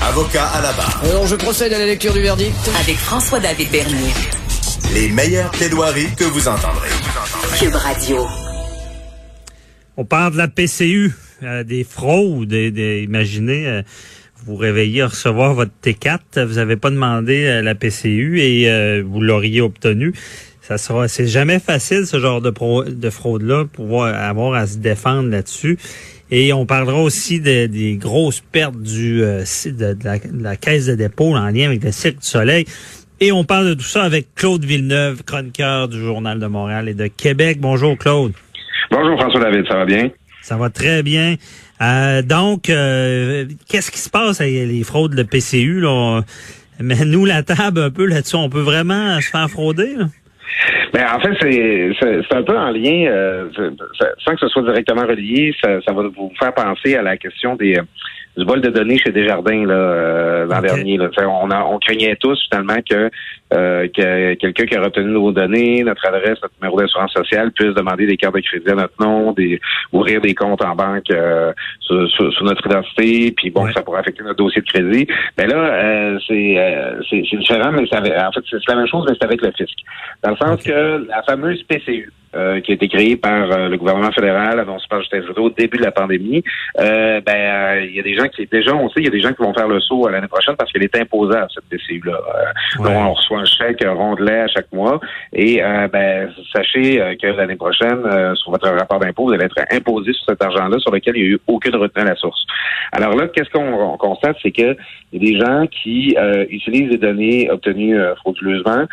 Avocat à la barre. Alors je procède à la lecture du verdict. Avec François-David Bernier. Les meilleures plaidoiries que vous entendrez. Cube Radio. On parle de la PCU, euh, des fraudes. Des, des- imaginez, euh, vous vous réveillez à recevoir votre T4, vous n'avez pas demandé euh, la PCU et euh, vous l'auriez obtenu. Ça sera, c'est jamais facile ce genre de, pro- de fraude-là, pouvoir avoir à se défendre là-dessus. Et on parlera aussi de- des grosses pertes du euh, de la, de la caisse de dépôt en lien avec le Cirque du Soleil. Et on parle de tout ça avec Claude Villeneuve, chroniqueur du Journal de Montréal et de Québec. Bonjour Claude. Bonjour François David, ça va bien? Ça va très bien. Euh, donc, euh, qu'est-ce qui se passe avec les fraudes de PCU? Là? Mais nous la table un peu là-dessus. On peut vraiment se faire frauder? Là? Ben, en fait, c'est un peu en lien, euh, sans que ce soit directement relié, ça, ça va vous faire penser à la question des du vol de données chez Desjardins là, euh, l'an dernier. Là. On, a, on craignait tous finalement que, euh, que quelqu'un qui a retenu nos données, notre adresse, notre numéro d'assurance sociale, puisse demander des cartes de crédit à notre nom, des, ouvrir des comptes en banque euh, sur, sur- sur notre identité, puis bon, Ouais. ça pourrait affecter notre dossier de crédit. Mais là, euh, c'est euh, c'est c'est différent, mais avec- en fait, c'est la même chose, mais c'est avec le fisc. Dans le sens que la fameuse PCU, euh, qui a été créée par euh, le gouvernement fédéral, annoncée par Justin Trudeau au début de la pandémie, euh, ben euh, il y a des gens qui déjà, on sait, il y a des gens qui vont faire le saut à l'année prochaine parce qu'elle est imposable cette PCU-là. Euh, Ouais. donc, on reçoit un chèque rondelet à chaque mois et euh, ben sachez euh, que l'année prochaine, euh, sur votre rapport d'impôt, vous allez être imposé sur cet argent-là sur lequel il n'y a eu aucune retenue à la source. Alors là, qu'est-ce qu'on on constate, c'est que il y a des gens qui euh, utilisent des données obtenues euh, frauduleusement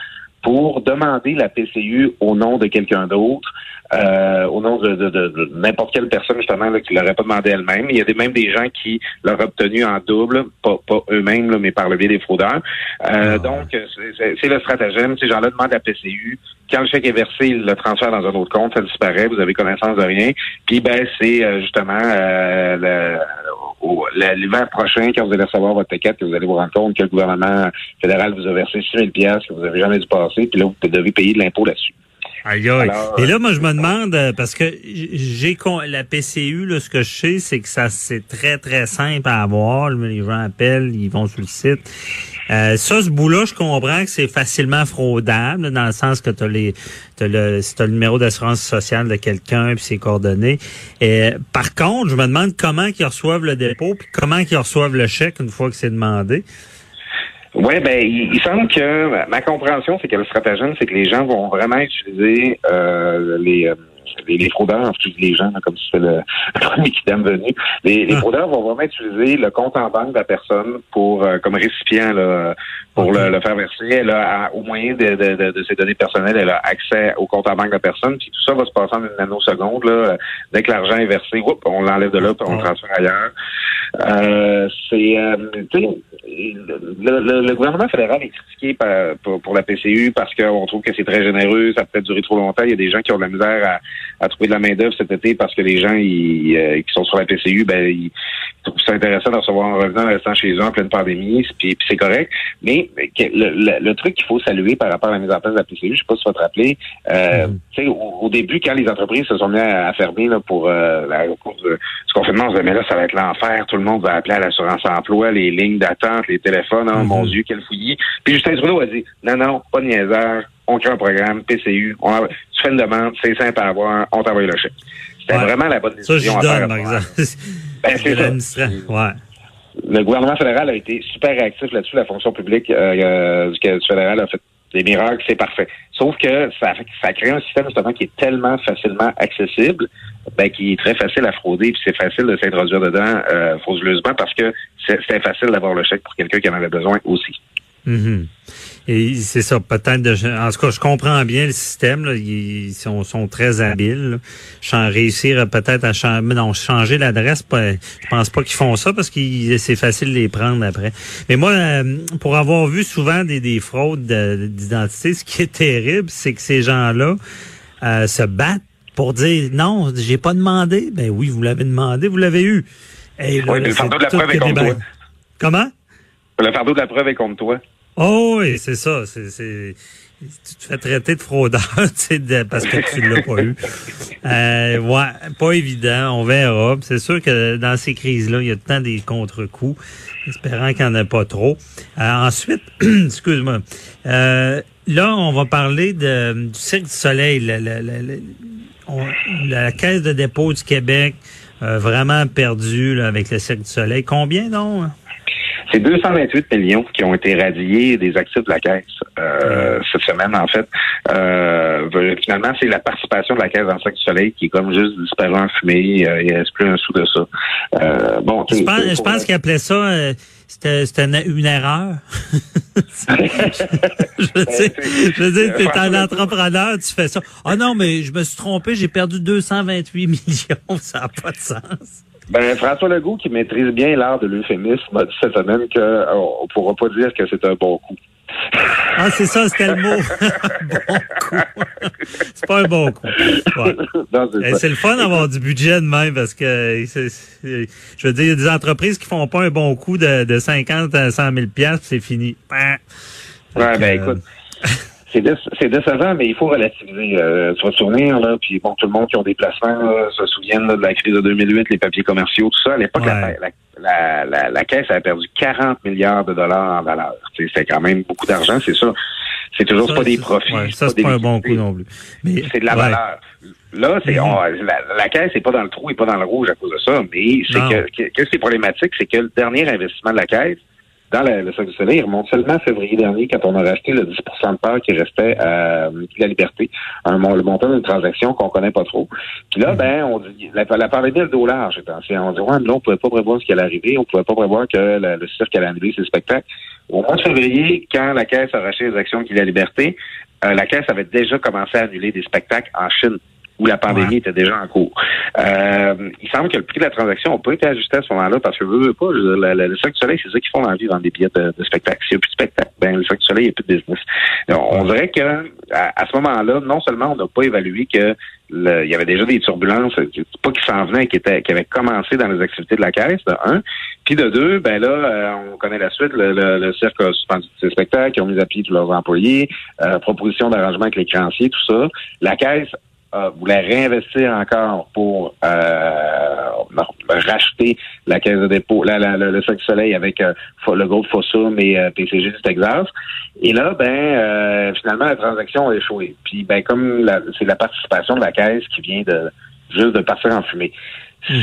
pour demander la PCU au nom de quelqu'un d'autre, euh, au nom de, de- de- de n'importe quelle personne justement là, qui l'aurait pas demandé elle-même. Il y a des, même des gens qui l'auraient obtenu en double, pas, pas eux-mêmes, là, mais par le biais des fraudeurs. Euh, Ah. Donc, c'est- c'est c'est le stratagème. Ces gens-là demandent la PCU. Quand le chèque est versé, ils le transfèrent dans un autre compte, ça disparaît, vous avez connaissance de rien. Puis ben, c'est euh, justement euh, le- l'hiver prochain, quand vous allez recevoir votre T4, que vous allez vous rendre compte que le gouvernement fédéral vous a versé 6 000 piastres que vous n'avez jamais dû passer, puis là, vous devez payer de l'impôt là-dessus. Aïe, aïe. Alors, Et là, moi, je me demande, euh, parce que j'ai con- la PCU, là, ce que je sais, c'est que ça c'est très, très simple à avoir. Les gens appellent, ils vont sur le site. Euh, ça, ce bout-là, je comprends que c'est facilement fraudable, dans le sens que tu as, les, t'as le, si t'as le numéro d'assurance sociale de quelqu'un puis ses coordonnées. Et, par contre, je me demande comment ils reçoivent le dépôt puis comment ils reçoivent le chèque une fois que c'est demandé. Oui, ben, il, il semble que ma- ma compréhension, c'est que le stratagème, c'est que les gens vont vraiment utiliser euh, les, euh, les, les fraudeurs, j'utilise les gens là, comme si c'était le, le premier qui t'aime venu. Les, les Ah. fraudeurs vont vraiment utiliser le compte en banque de la personne pour euh, comme récipient là, pour le, le faire verser. Elle a, au moyen de, de, de, de ses données personnelles, elle a accès au compte en banque de la personne. Puis tout ça va se passer en une nanoseconde. Là. Dès que l'argent est versé, oups, on l'enlève de là, puis on le Ouais. transfère ailleurs. Euh, c'est, euh, le, le- le gouvernement fédéral est critiqué par- pour, pour la PCU parce qu'on trouve que c'est très généreux, ça peut peut-être durer trop longtemps. Il y a des gens qui ont de la misère à, trouver de la main d'œuvre cet été parce que les gens ils, euh, qui sont sur la PCU, ben ils trouvent ça intéressant de recevoir un revenant en restant chez eux en pleine pandémie, puis, puis c'est correct. Mais le, le- le truc qu'il faut saluer par rapport à la mise en place de la PCU, je sais pas si tu vas te rappeler, euh, tu sais, au, au début, quand les entreprises se sont mises à, à fermer là, pour euh, la, au cours du, du confinement, on se disait, mais là, ça va être l'enfer, tout le monde va appeler à l'assurance emploi, les lignes d'attente, les téléphones, oh, Mhm. mon Dieu, quel fouillis. Puis Justin Trudeau a dit, non, non, pas de niaisage, on crée un programme, PCU, on envoie- tu fais une demande, c'est simple à avoir, on t'envoie le chèque. C'était Ouais. vraiment la bonne Ça, décision je à faire. donne, par exemple. Ben, c'est ça. Ouais. le gouvernement fédéral a été super réactif là-dessus. La fonction publique euh, du, du fédéral a fait des miracles, c'est parfait. Sauf que ça, ça crée un système justement qui est tellement facilement accessible, ben, qui est très facile à frauder, puis c'est facile de s'introduire dedans euh, frauduleusement parce que c'est facile d'avoir le chèque pour quelqu'un qui en avait besoin aussi. Mhm. Et c'est ça, peut-être. de- En tout cas, je comprends bien le système. Là, ils sont, sont très habiles. là. Réussir peut-être à changer, non, changer l'adresse. Je pense pas qu'ils font ça parce que c'est facile de les prendre après. Mais moi, euh, pour avoir vu souvent des, des fraudes de- d'identité, ce qui est terrible, c'est que ces gens-là euh, se battent pour dire non, j'ai pas demandé. Ben oui, vous l'avez demandé, vous l'avez eu. Et là, Oui, mais le fardeau de la preuve est contre toi. Comment? Le fardeau de la preuve est contre toi. Oh oui, c'est ça. C'est, tu te fais traiter de fraudeur de- parce que tu l'as pas eu. Euh, ouais, pas évident. On verra. C'est sûr que dans ces crises-là, il y a temps des contre-coups, espérant qu'il n'y en a pas trop. Euh, ensuite, excuse-moi. Euh, là, on va parler de, du Cirque du Soleil. La, la, la, la- Caisse de dépôt du Québec a vraiment perdu là, avec le Cirque du Soleil. Combien, donc? C'est 228 millions qui ont été radiés des actifs de la Caisse euh, cette semaine, en fait. Euh, finalement, c'est la participation de la Caisse dans le du Soleil qui est comme juste disparu en fumée. Euh, il reste plus un sou de ça. Euh, bon, Je pense, je pense qu'il appelait ça, euh, c'était c'était une, une erreur. je veux dire, je veux dire, t'es un entrepreneur, tu fais ça. Ah non, mais je me suis trompé, j'ai perdu 228 millions, ça n'a pas de sens. Ben, François Legault, qui maîtrise bien l'art de l'euphémisme, m'a dit cette semaine qu'on ne pourra pas dire que c'est un bon coup. Ah, c'est ça, c'était le mot. bon coup. c'est pas un bon coup. Ouais. Non, c'est Eh. C'est le fun d'avoir du budget de même parce que c'est- je veux dire, il y a des entreprises qui font pas un bon coup de, de 50 à 100 000 piastres, puis c'est fini. Bah. Ouais, ben écoute, c'est déce- c'est décevant, mais il faut relativiser. Euh, tu vas te souvenir, là, puis bon, tout le monde qui ont des placements là, se souviennent là, de la crise de 2008, les papiers commerciaux, tout ça. À l'époque, la, Ouais. la, la, la- la Caisse a perdu 40 milliards de dollars en valeur. C'est quand même beaucoup d'argent, c'est ça. C'est toujours ça, pas des profits. ouais, ça, c'est pas un bon coup non plus. Mais, C'est de la ouais. valeur. Là, c'est on- la, la caisse n'est pas dans le trou et pas dans le rouge à cause de ça, mais c'est que, que, que c'est problématique, c'est que le dernier investissement de la caisse dans le, le Cirque du Soleil il remonte seulement à février dernier quand on a racheté le 10 de part qui restait à euh, la liberté, un, le montant d'une transaction qu'on connaît pas trop. Puis là, ben, on dit la, la pandémie le large, c'est ancien. On dit ouais, mais là, on pouvait pas prévoir ce qui allait arriver, on pouvait pas prévoir que le, le cirque allait annuler ses spectacles. Au mois de février, quand la caisse a racheté les actions de la liberté, euh, la caisse avait déjà commencé à annuler des spectacles en Chine où la pandémie Ouais. était déjà en cours. Euh, il semble que le prix de la transaction n'a pas été ajusté à ce moment-là parce que veux, veux pas, je veux dire, le, le, le Cirque du Soleil, c'est ça qui font l'envie de vendre des billets de, de spectacle. S'il n'y a plus de spectacle, ben le Cirque du Soleil, il n'y a plus de business. Donc, on dirait que à, à ce moment-là, non seulement on n'a pas évalué que le- il y avait déjà des turbulences, pas qui s'en venaient, qui, étaient, qui avaient commencé dans les activités de la caisse, de un. Puis de deux, ben là, euh, on connaît la suite, le, le, le cirque a suspendu ses spectacles, ils ont mis à pied tous leurs employés, euh, proposition d'arrangement avec les créanciers, tout ça. La caisse euh, voulait réinvestir encore pour euh, racheter la caisse de dépôt, la, la- la- le Cirque du Soleil avec euh, le groupe Fossum et euh, PCG du Texas. Et là, ben euh, finalement, la transaction a échoué. Puis ben comme c'est la participation de la caisse qui vient de juste de partir en fumée.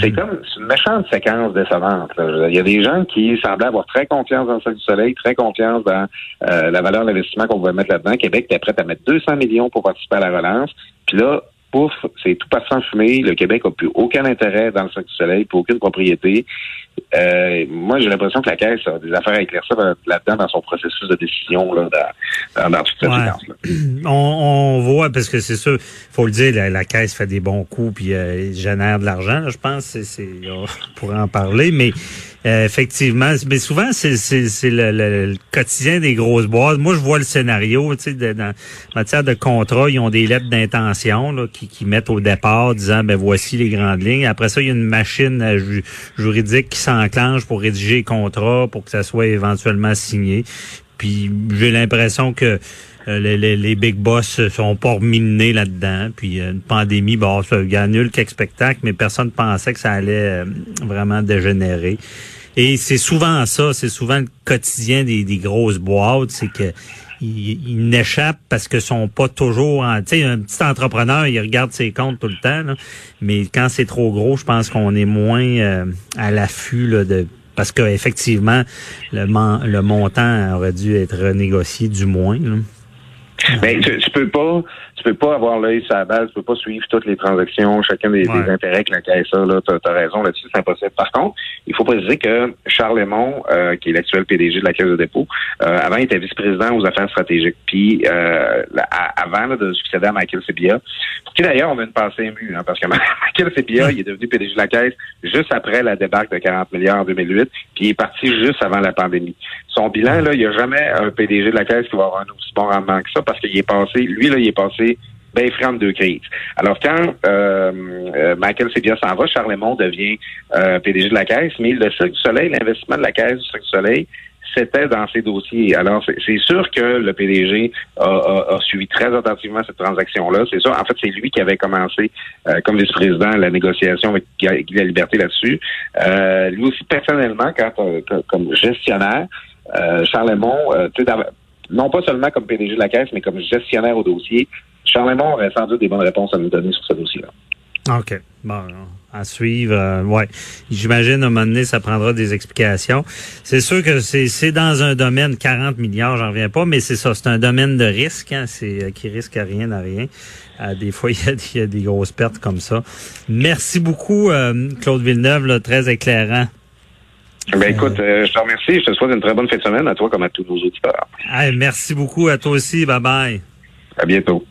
C'est comme une méchante séquence décevante. là. Il y a des gens qui semblaient avoir très confiance dans le Cirque du Soleil, très confiance dans euh, la valeur d'investissement qu'on pouvait mettre là-dedans. Québec était prêt à mettre 200 millions pour participer à la relance. Puis là, pouf, c'est tout parti en fumée. Le Québec n'a plus aucun intérêt dans le Cirque du Soleil, plus aucune propriété. Euh, moi, j'ai l'impression que la Caisse a des affaires à éclaircir là-dedans dans son processus de décision là, dans, dans, toute cette Ouais. on, on voit, parce que c'est sûr, faut le dire, la, la caisse fait des bons coups puis euh, génère de l'argent. Je pense c'est, c'est, on pourrait en parler, mais euh, effectivement, mais souvent c'est, le, quotidien des grosses boîtes. Moi, je vois le scénario, tu sais, de- dans en matière de contrat, ils ont des lettres d'intention qui, qui mettent au départ disant ben voici les grandes lignes. Après ça, il y a une machine euh, ju- juridique qui s'enclenche pour rédiger les contrats pour que ça soit éventuellement signé. Puis j'ai l'impression que les, les, big boss sont pas nez là-dedans. Puis euh, une pandémie, bon, ça annule quelques spectacles, mais personne ne pensait que ça allait euh, vraiment dégénérer. Et c'est souvent ça, c'est souvent le quotidien des, des grosses boîtes, c'est que ils, n'échappent parce que sont pas toujours en, tu sais un petit entrepreneur il regarde ses comptes tout le temps mais quand c'est trop gros je pense qu'on est moins euh, à l'affût de parce qu'effectivement le, mon- le montant aurait dû être renégocié du moins. Ben, tu, tu peux pas, tu peux pas avoir l'œil sur la base, tu peux pas suivre toutes les transactions, chacun des, Ouais. des intérêts que la caisse a, là. T'as, t'as raison là-dessus, c'est impossible. Par contre, il faut préciser que Charles Lemont, euh, qui est l'actuel PDG de la Caisse de dépôt, euh, avant, il était vice-président aux affaires stratégiques. Puis, euh, là, avant là, de succéder à Michael Sebia, qui d'ailleurs, on a une pensée émue, hein, parce que Michael Sebia, il est devenu PDG de la Caisse juste après la débarque de 40 milliards en 2008, puis il est parti juste avant la pandémie. Son bilan, là, il n'y a jamais un PDG de la Caisse qui va avoir un aussi bon rendement que ça, parce qu'il est passé, lui, là, il est passé ben franc de deux crises. Alors quand euh, euh, Michael Sebia s'en va, Charles Lemont devient euh, PDG de la Caisse, mais le Cirque du Soleil, l'investissement de la Caisse du Cirque du Soleil, c'était dans ces dossiers. Alors, c'est sûr que le PDG a, suivi très attentivement cette transaction-là. C'est ça. En fait, c'est lui qui avait commencé, euh, comme vice-président, la négociation avec la Liberté là-dessus. Euh, lui aussi, personnellement, quand, euh, comme gestionnaire, Charles Lemont, non pas seulement comme PDG de la Caisse, mais comme gestionnaire au dossier, Charles Lemont aurait sans doute des bonnes réponses à nous donner sur ce dossier-là. OK. Bon, à suivre. Euh, ouais. J'imagine, à un moment donné, ça prendra des explications. C'est sûr que c'est dans un domaine, 40 milliards, j'en reviens pas, mais c'est ça, c'est un domaine de risque, hein, c'est euh, qui risque à rien à rien. Euh, des fois, il y, a, des grosses pertes comme ça. Merci beaucoup, Claude Villeneuve, très éclairant. Ben écoute, je te remercie. Je te souhaite une très bonne fin de semaine à toi comme à tous nos auditeurs. merci beaucoup à toi aussi. Bye bye. À bientôt.